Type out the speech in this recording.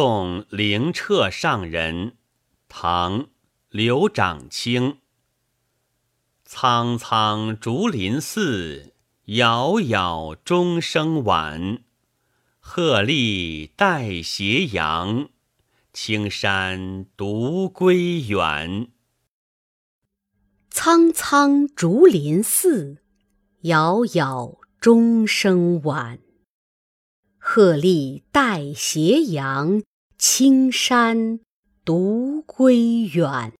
送灵澈上人，唐·刘长卿。苍苍竹林寺，杳杳钟声晚。鹤唳带斜阳，青山独归远。苍苍竹林寺，杳杳钟声晚。鹤立带斜阳，青山独归远。